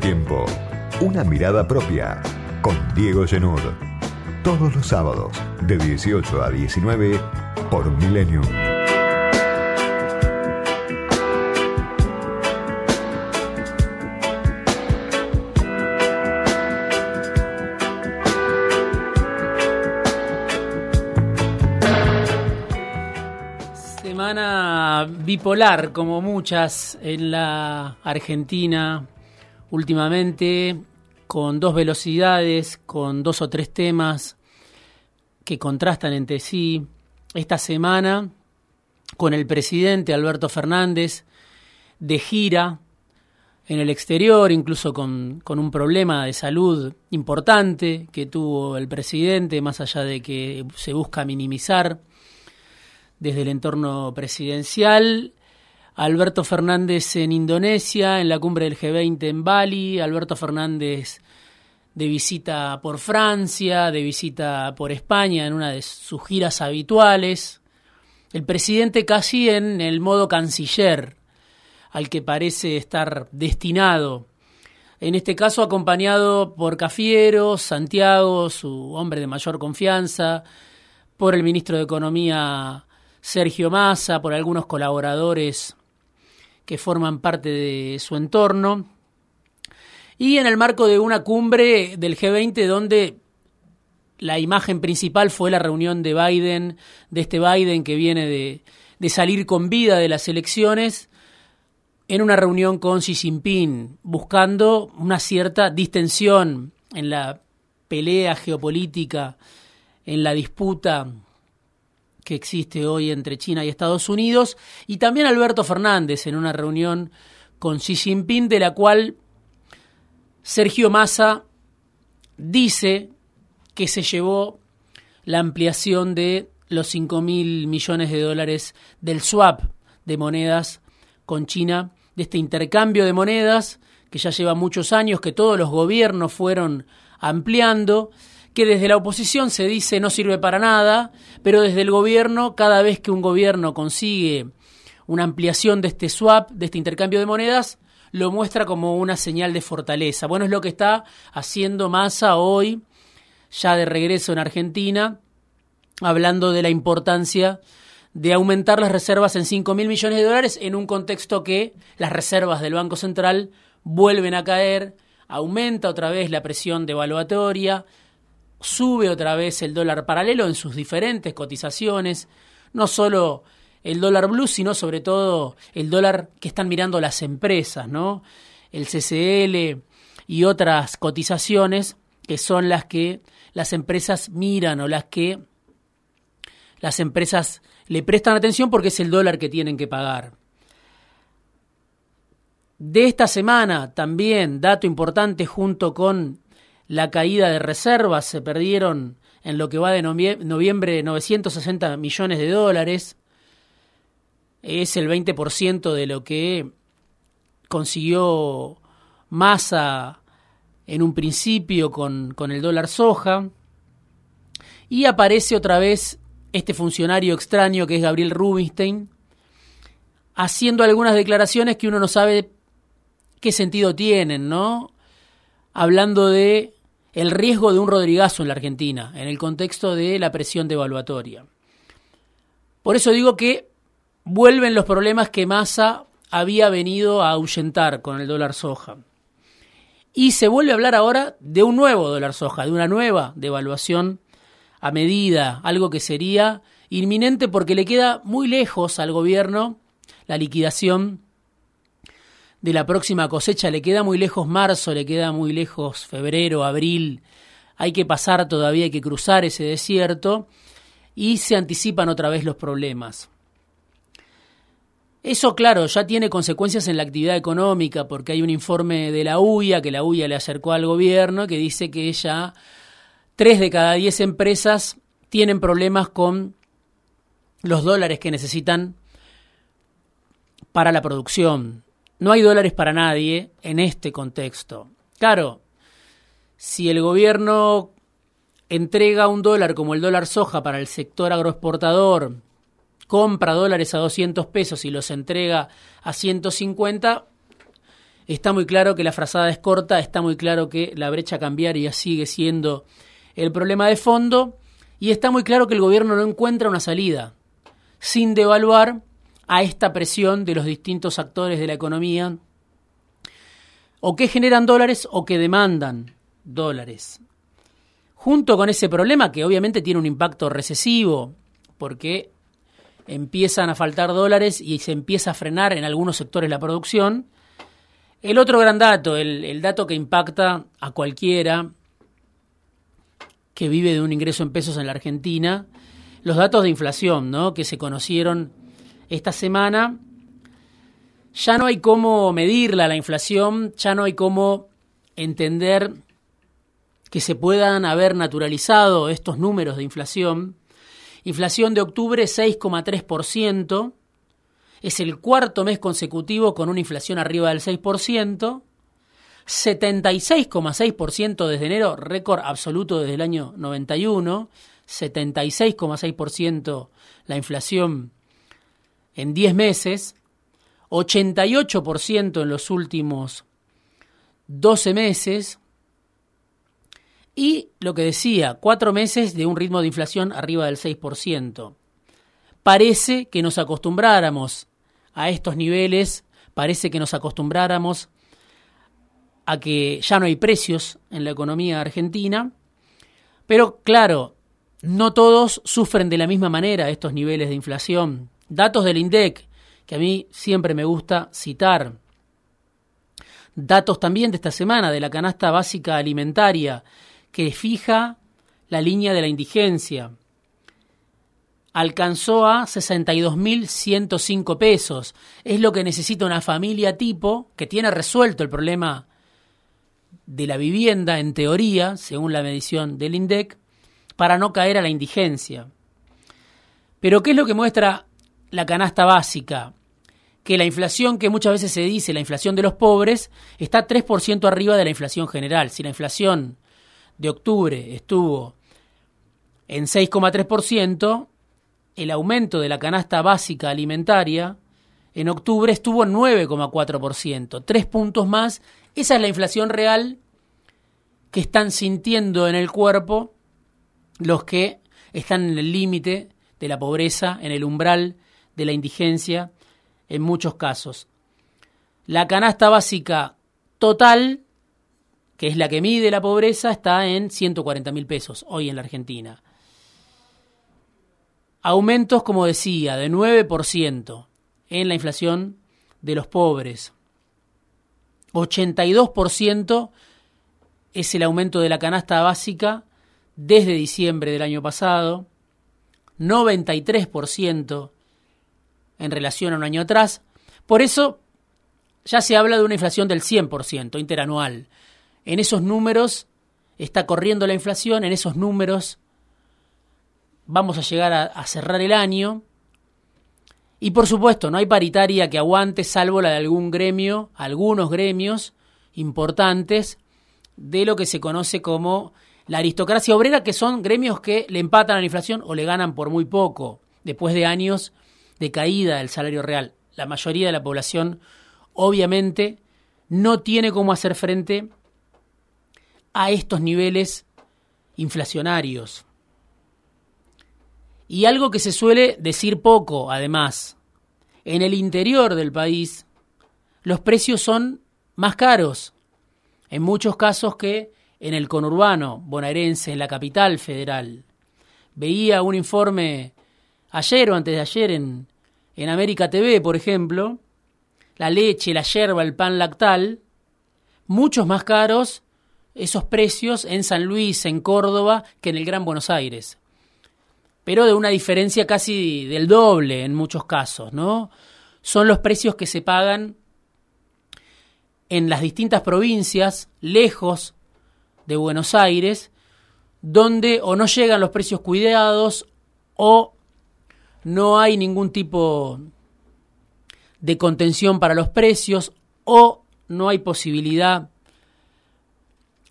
tiempo. Una mirada propia. Con Diego Genud. Todos los sábados, de 18 a 19, por Millennium. Semana bipolar, como muchas en la Argentina últimamente, con dos velocidades, con dos o tres temas que contrastan entre sí. Esta semana, con el presidente Alberto Fernández de gira en el exterior, incluso con, con, un problema de salud importante que tuvo el presidente, más allá de que se busca minimizar desde el entorno presidencial. Alberto Fernández en Indonesia, en la cumbre del G20 en Bali, Alberto Fernández de visita por Francia, de visita por España en una de sus giras habituales. El presidente casi en el modo canciller, al que parece estar destinado. En este caso acompañado por Cafiero, Santiago, su hombre de mayor confianza, por el ministro de Economía Sergio Massa, por algunos colaboradores que forman parte de su entorno, y en el marco de una cumbre del G20 donde la imagen principal fue la reunión de Biden, de este Biden que viene de, de salir con vida de las elecciones, en una reunión con Xi Jinping, buscando una cierta distensión en la pelea geopolítica, en la disputa que existe hoy entre China y Estados Unidos, y también Alberto Fernández en una reunión con Xi Jinping, de la cual Sergio Massa dice que se llevó la ampliación de los 5 mil millones de dólares del swap de monedas con China, de este intercambio de monedas que ya lleva muchos años, que todos los gobiernos fueron ampliando que desde la oposición se dice no sirve para nada, pero desde el gobierno, cada vez que un gobierno consigue una ampliación de este swap, de este intercambio de monedas, lo muestra como una señal de fortaleza. Bueno, es lo que está haciendo Massa hoy, ya de regreso en Argentina, hablando de la importancia de aumentar las reservas en 5 mil millones de dólares en un contexto que las reservas del Banco Central vuelven a caer, aumenta otra vez la presión devaluatoria, sube otra vez el dólar paralelo en sus diferentes cotizaciones, no solo el dólar blue, sino sobre todo el dólar que están mirando las empresas, ¿no? El CCL y otras cotizaciones que son las que las empresas miran o las que las empresas le prestan atención porque es el dólar que tienen que pagar. De esta semana también, dato importante junto con la caída de reservas, se perdieron en lo que va de noviembre 960 millones de dólares, es el 20% de lo que consiguió Massa en un principio con, con el dólar soja, y aparece otra vez este funcionario extraño que es Gabriel Rubinstein, haciendo algunas declaraciones que uno no sabe qué sentido tienen, ¿no? Hablando de el riesgo de un Rodrigazo en la Argentina, en el contexto de la presión devaluatoria. Por eso digo que vuelven los problemas que Massa había venido a ahuyentar con el dólar soja. Y se vuelve a hablar ahora de un nuevo dólar soja, de una nueva devaluación a medida, algo que sería inminente porque le queda muy lejos al gobierno la liquidación de la próxima cosecha. Le queda muy lejos marzo, le queda muy lejos febrero, abril. Hay que pasar todavía, hay que cruzar ese desierto y se anticipan otra vez los problemas. Eso, claro, ya tiene consecuencias en la actividad económica porque hay un informe de la UIA que la UIA le acercó al gobierno que dice que ya tres de cada diez empresas tienen problemas con los dólares que necesitan para la producción. No hay dólares para nadie en este contexto. Claro, si el gobierno entrega un dólar como el dólar soja para el sector agroexportador, compra dólares a 200 pesos y los entrega a 150, Está muy claro que la frazada es corta, está muy claro que la brecha cambiaria sigue siendo el problema de fondo y está muy claro que el gobierno no encuentra una salida sin devaluar a esta presión de los distintos actores de la economía o que generan dólares o que demandan dólares. Junto con ese problema que obviamente tiene un impacto recesivo porque empiezan a faltar dólares y se empieza a frenar en algunos sectores la producción, el otro gran dato, el, dato que impacta a cualquiera que vive de un ingreso en pesos en la Argentina, los datos de inflación, ¿no? que se conocieron esta semana. Ya no hay cómo medirla la inflación, ya no hay cómo entender que se puedan haber naturalizado estos números de inflación. Inflación de octubre 6,3%, es el cuarto mes consecutivo con una inflación arriba del 6%, 76,6% desde enero, récord absoluto desde el año 91, 76,6% la inflación en 10 meses, 88% en los últimos 12 meses, y lo que decía, cuatro meses de un ritmo de inflación arriba del 6%. Parece que nos acostumbráramos a estos niveles, parece que nos acostumbráramos a que ya no hay precios en la economía argentina, pero claro, no todos sufren de la misma manera estos niveles de inflación. Datos del INDEC, que a mí siempre me gusta citar. Datos también de esta semana de la canasta básica alimentaria, que fija la línea de la indigencia alcanzó a 62.105 pesos. Es lo que necesita una familia tipo que tiene resuelto el problema de la vivienda, en teoría, según la medición del INDEC, para no caer a la indigencia. Pero ¿qué es lo que muestra la canasta básica? Que la inflación que muchas veces se dice, la inflación de los pobres, está 3% arriba de la inflación general. Si la inflación de octubre estuvo en 6,3%, el aumento de la canasta básica alimentaria en octubre estuvo en 9,4%, tres puntos más. Esa es la inflación real que están sintiendo en el cuerpo los que están en el límite de la pobreza, en el umbral de la indigencia, en muchos casos. La canasta básica total, que es la que mide la pobreza, está en 140 mil pesos hoy en la Argentina. Aumentos, como decía, de 9% en la inflación de los pobres. 82% es el aumento de la canasta básica desde diciembre del año pasado. 93% en relación a un año atrás. Por eso ya se habla de una inflación del 100% interanual. En esos números está corriendo la inflación, en esos números vamos a llegar a, cerrar el año. Y por supuesto, no hay paritaria que aguante, salvo la de algún gremio, algunos gremios importantes de lo que se conoce como la aristocracia obrera, que son gremios que le empatan a la inflación o le ganan por muy poco, después de años de caída del salario real. La mayoría de la población, obviamente, no tiene cómo hacer frente a estos niveles inflacionarios. Y algo que se suele decir poco, además, en el interior del país los precios son más caros, en muchos casos que en el conurbano bonaerense, en la capital federal. Veía un informe ayer o antes de ayer en, en América TV, por ejemplo, la leche, la yerba, el pan lactal, muchos más caros esos precios en San Luis, en Córdoba, que en el Gran Buenos Aires pero de una diferencia casi del doble en muchos casos, ¿no? Son los precios que se pagan en las distintas provincias, lejos de Buenos Aires, donde o no llegan los precios cuidados o no hay ningún tipo de contención para los precios o no hay posibilidad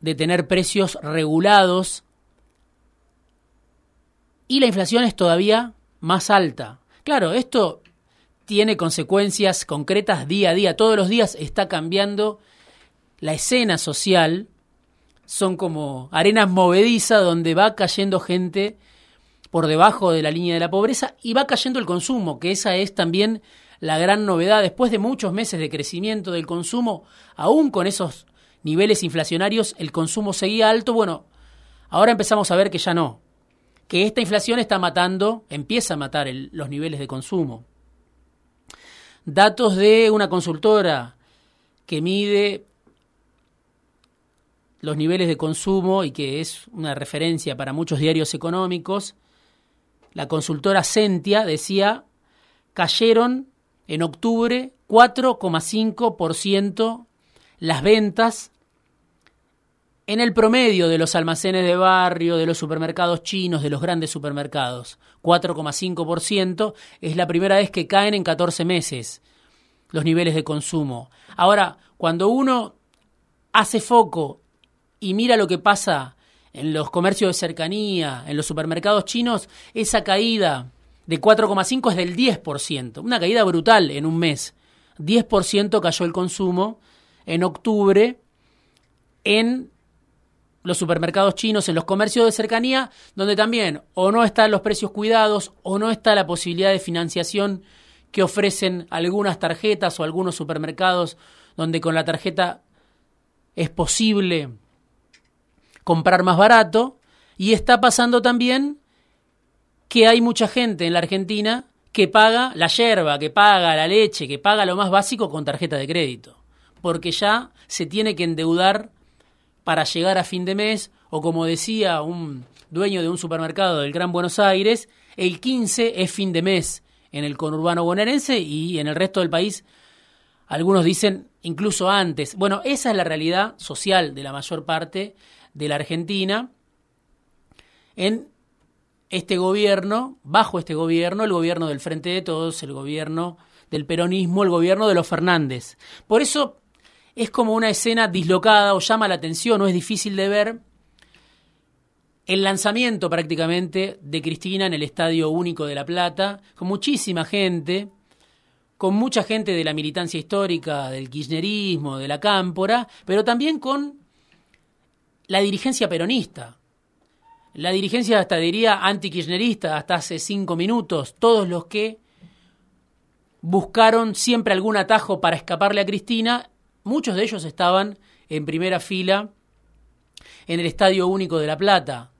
de tener precios regulados y la inflación es todavía más alta. Claro, esto tiene consecuencias concretas día a día. Todos los días está cambiando la escena social. Son como arenas movedizas donde va cayendo gente por debajo de la línea de la pobreza y va cayendo el consumo, que esa es también la gran novedad. Después de muchos meses de crecimiento del consumo, aún con esos niveles inflacionarios, el consumo seguía alto. Bueno, ahora empezamos a ver que ya no, que esta inflación está matando, empieza a matar los niveles de consumo. Datos de una consultora que mide los niveles de consumo y que es una referencia para muchos diarios económicos, la consultora Sentia decía, cayeron en octubre 4,5% las ventas en el promedio de los almacenes de barrio, de los supermercados chinos, de los grandes supermercados. 4,5% es la primera vez que caen en 14 meses los niveles de consumo. Ahora, cuando uno hace foco y mira lo que pasa en los comercios de cercanía, en los supermercados chinos, esa caída de 4,5 es del 10%, una caída brutal en un mes. 10% cayó el consumo en octubre en los supermercados chinos, en los comercios de cercanía, donde también o no están los precios cuidados o no está la posibilidad de financiación que ofrecen algunas tarjetas o algunos supermercados donde con la tarjeta es posible comprar más barato. Y está pasando también que hay mucha gente en la Argentina que paga la yerba, que paga la leche, que paga lo más básico con tarjeta de crédito, porque ya se tiene que endeudar para llegar a fin de mes, o como decía un dueño de un supermercado del Gran Buenos Aires, el 15 es fin de mes en el conurbano bonaerense y en el resto del país algunos dicen incluso antes. Bueno, esa es la realidad social de la mayor parte de la Argentina. En este gobierno, bajo este gobierno, el gobierno del Frente de Todos, el gobierno del peronismo, el gobierno de los Fernández. Por eso es como una escena dislocada o llama la atención o es difícil de ver el lanzamiento prácticamente de Cristina en el Estadio Único de La Plata, con muchísima gente, con mucha gente de la militancia histórica, del kirchnerismo, de la cámpora, pero también con la dirigencia peronista. La dirigencia hasta diría anti-kirchnerista hasta hace cinco minutos, todos los que buscaron siempre algún atajo para escaparle a Cristina Muchos de ellos estaban en primera fila en el Estadio Único de La Plata.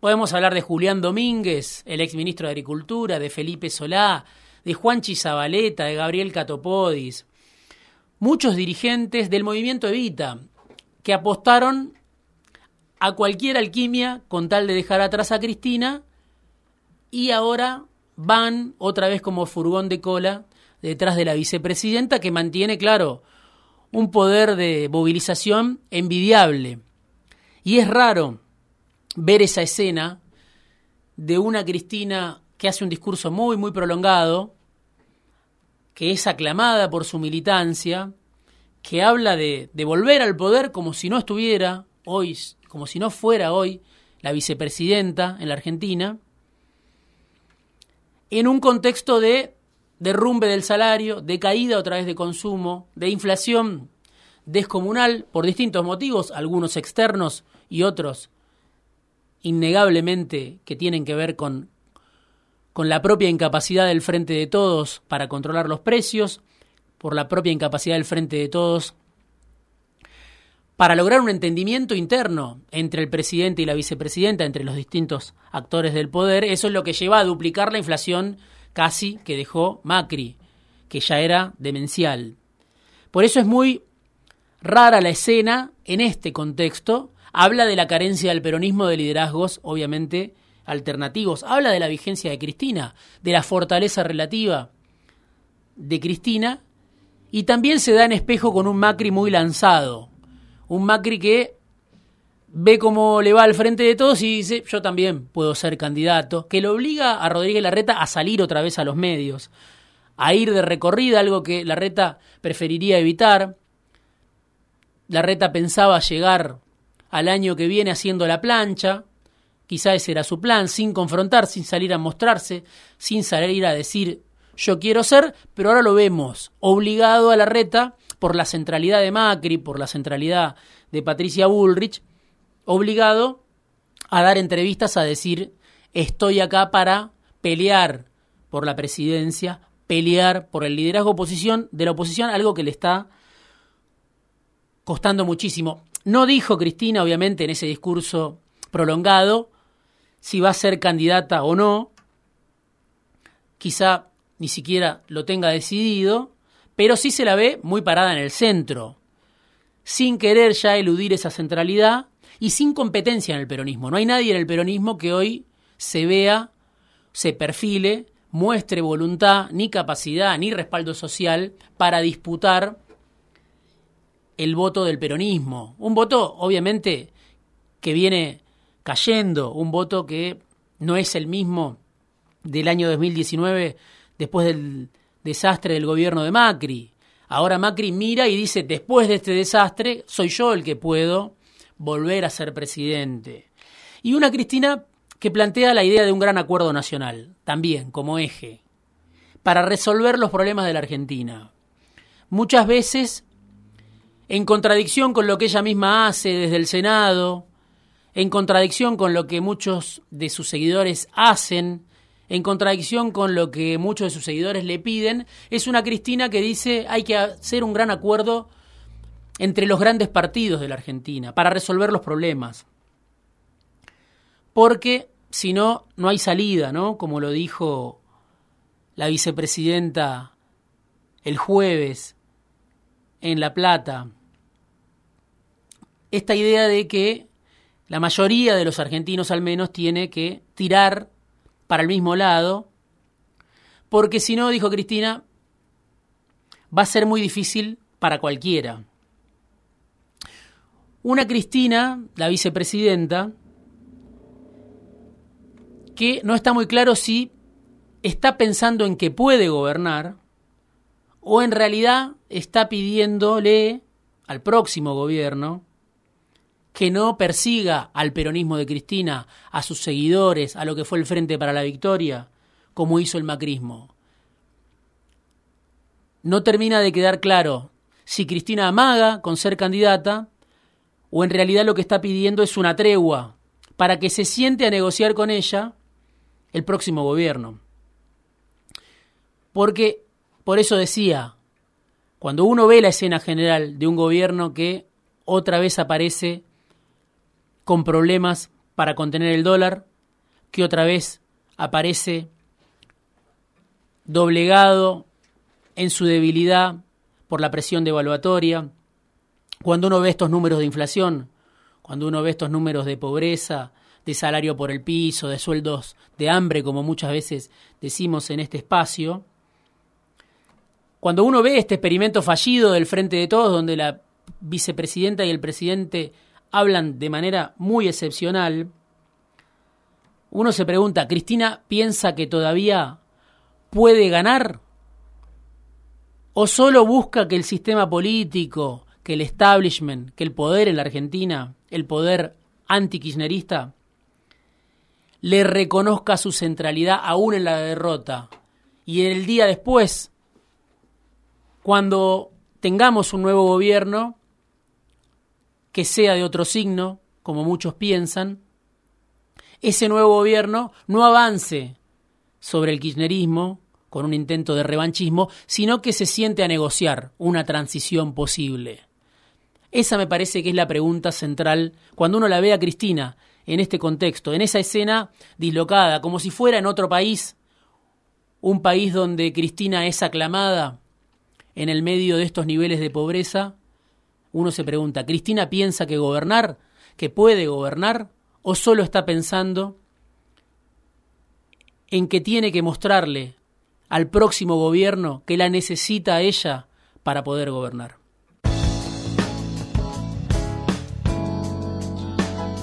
Podemos hablar de Julián Domínguez, el exministro de Agricultura, de Felipe Solá, de Juan Chizabaleta, de Gabriel Catopodis. Muchos dirigentes del movimiento Evita que apostaron a cualquier alquimia con tal de dejar atrás a Cristina y ahora van otra vez como furgón de cola detrás de la vicepresidenta que mantiene, claro, un poder de movilización envidiable. Y es raro ver esa escena de una Cristina que hace un discurso muy, muy prolongado, que es aclamada por su militancia, que habla de, volver al poder como si no estuviera hoy, como si no fuera hoy la vicepresidenta en la Argentina, en un contexto de derrumbe del salario, de caída otra vez de consumo, de inflación descomunal por distintos motivos, algunos externos y otros innegablemente que tienen que ver con, con la propia incapacidad del Frente de Todos para controlar los precios, por la propia incapacidad del Frente de Todos para lograr un entendimiento interno entre el presidente y la vicepresidenta, entre los distintos actores del poder, eso es lo que lleva a duplicar la inflación casi que dejó Macri, que ya era demencial. Por eso es muy rara la escena en este contexto. Habla de la carencia del peronismo de liderazgos, obviamente, alternativos. Habla de la vigencia de Cristina, de la fortaleza relativa de Cristina. Y también se da en espejo con un Macri muy lanzado. Un Macri que ve cómo le va al frente de todos y dice, yo también puedo ser candidato, que lo obliga a Rodríguez Larreta a salir otra vez a los medios, a ir de recorrida, algo que Larreta preferiría evitar. Larreta pensaba llegar al año que viene haciendo la plancha, quizá ese era su plan, sin confrontar, sin salir a mostrarse, sin salir a decir yo quiero ser, pero ahora lo vemos obligado a la reta por la centralidad de Macri, por la centralidad de Patricia Bullrich, obligado a dar entrevistas a decir estoy acá para pelear por la presidencia, pelear por el liderazgo oposición de la oposición, algo que le está costando muchísimo. No dijo Cristina, obviamente, en ese discurso prolongado, si va a ser candidata o no. Quizá ni siquiera lo tenga decidido, pero sí se la ve muy parada en el centro, sin querer ya eludir esa centralidad y sin competencia en el peronismo. No hay nadie en el peronismo que hoy se vea, se perfile, muestre voluntad, ni capacidad, ni respaldo social para disputar el voto del peronismo. Un voto, obviamente, que viene cayendo, un voto que no es el mismo del año 2019 después del desastre del gobierno de Macri. Ahora Macri mira y dice, después de este desastre, soy yo el que puedo volver a ser presidente. Y una Cristina que plantea la idea de un gran acuerdo nacional, también como eje, para resolver los problemas de la Argentina. Muchas veces en contradicción con lo que ella misma hace desde el Senado, en contradicción con lo que muchos de sus seguidores hacen, en contradicción con lo que muchos de sus seguidores le piden, es una Cristina que dice hay que hacer un gran acuerdo entre los grandes partidos de la Argentina para resolver los problemas. Porque si no, no hay salida, ¿no? Como lo dijo la vicepresidenta el jueves en La Plata. Esta idea de que la mayoría de los argentinos al menos tiene que tirar para el mismo lado, porque si no, dijo Cristina, va a ser muy difícil para cualquiera. Una Cristina, la vicepresidenta, que no está muy claro si está pensando en que puede gobernar o en realidad está pidiéndole al próximo gobierno que no persiga al peronismo de Cristina, a sus seguidores, a lo que fue el Frente para la Victoria, como hizo el macrismo. No termina de quedar claro si Cristina amaga con ser candidata o en realidad lo que está pidiendo es una tregua para que se siente a negociar con ella el próximo gobierno. Porque, por eso decía, cuando uno ve la escena general de un gobierno que otra vez aparece con problemas para contener el dólar, que otra vez aparece doblegado en su debilidad por la presión devaluatoria. Cuando uno ve estos números de inflación, cuando uno ve estos números de pobreza, de salario por el piso, de sueldos de hambre, como muchas veces decimos en este espacio, cuando uno ve este experimento fallido del Frente de Todos, donde la vicepresidenta y el presidente hablan de manera muy excepcional, uno se pregunta, ¿Cristina piensa que todavía puede ganar? ¿O solo busca que el sistema político, que el establishment, que el poder en la Argentina, el poder anti-kirchnerista, le reconozca su centralidad aún en la derrota? Y el día después, cuando tengamos un nuevo gobierno, que sea de otro signo, como muchos piensan, ese nuevo gobierno no avance sobre el kirchnerismo con un intento de revanchismo, sino que se siente a negociar una transición posible. Esa me parece que es la pregunta central cuando uno la ve a Cristina en este contexto, en esa escena dislocada, como si fuera en otro país, un país donde Cristina es aclamada en el medio de estos niveles de pobreza, uno se pregunta, ¿Cristina piensa que gobernar, que puede gobernar, o solo está pensando en que tiene que mostrarle al próximo gobierno que la necesita a ella para poder gobernar?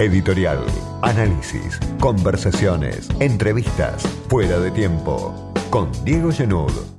Editorial, análisis, conversaciones, entrevistas, fuera de tiempo, con Diego Genud.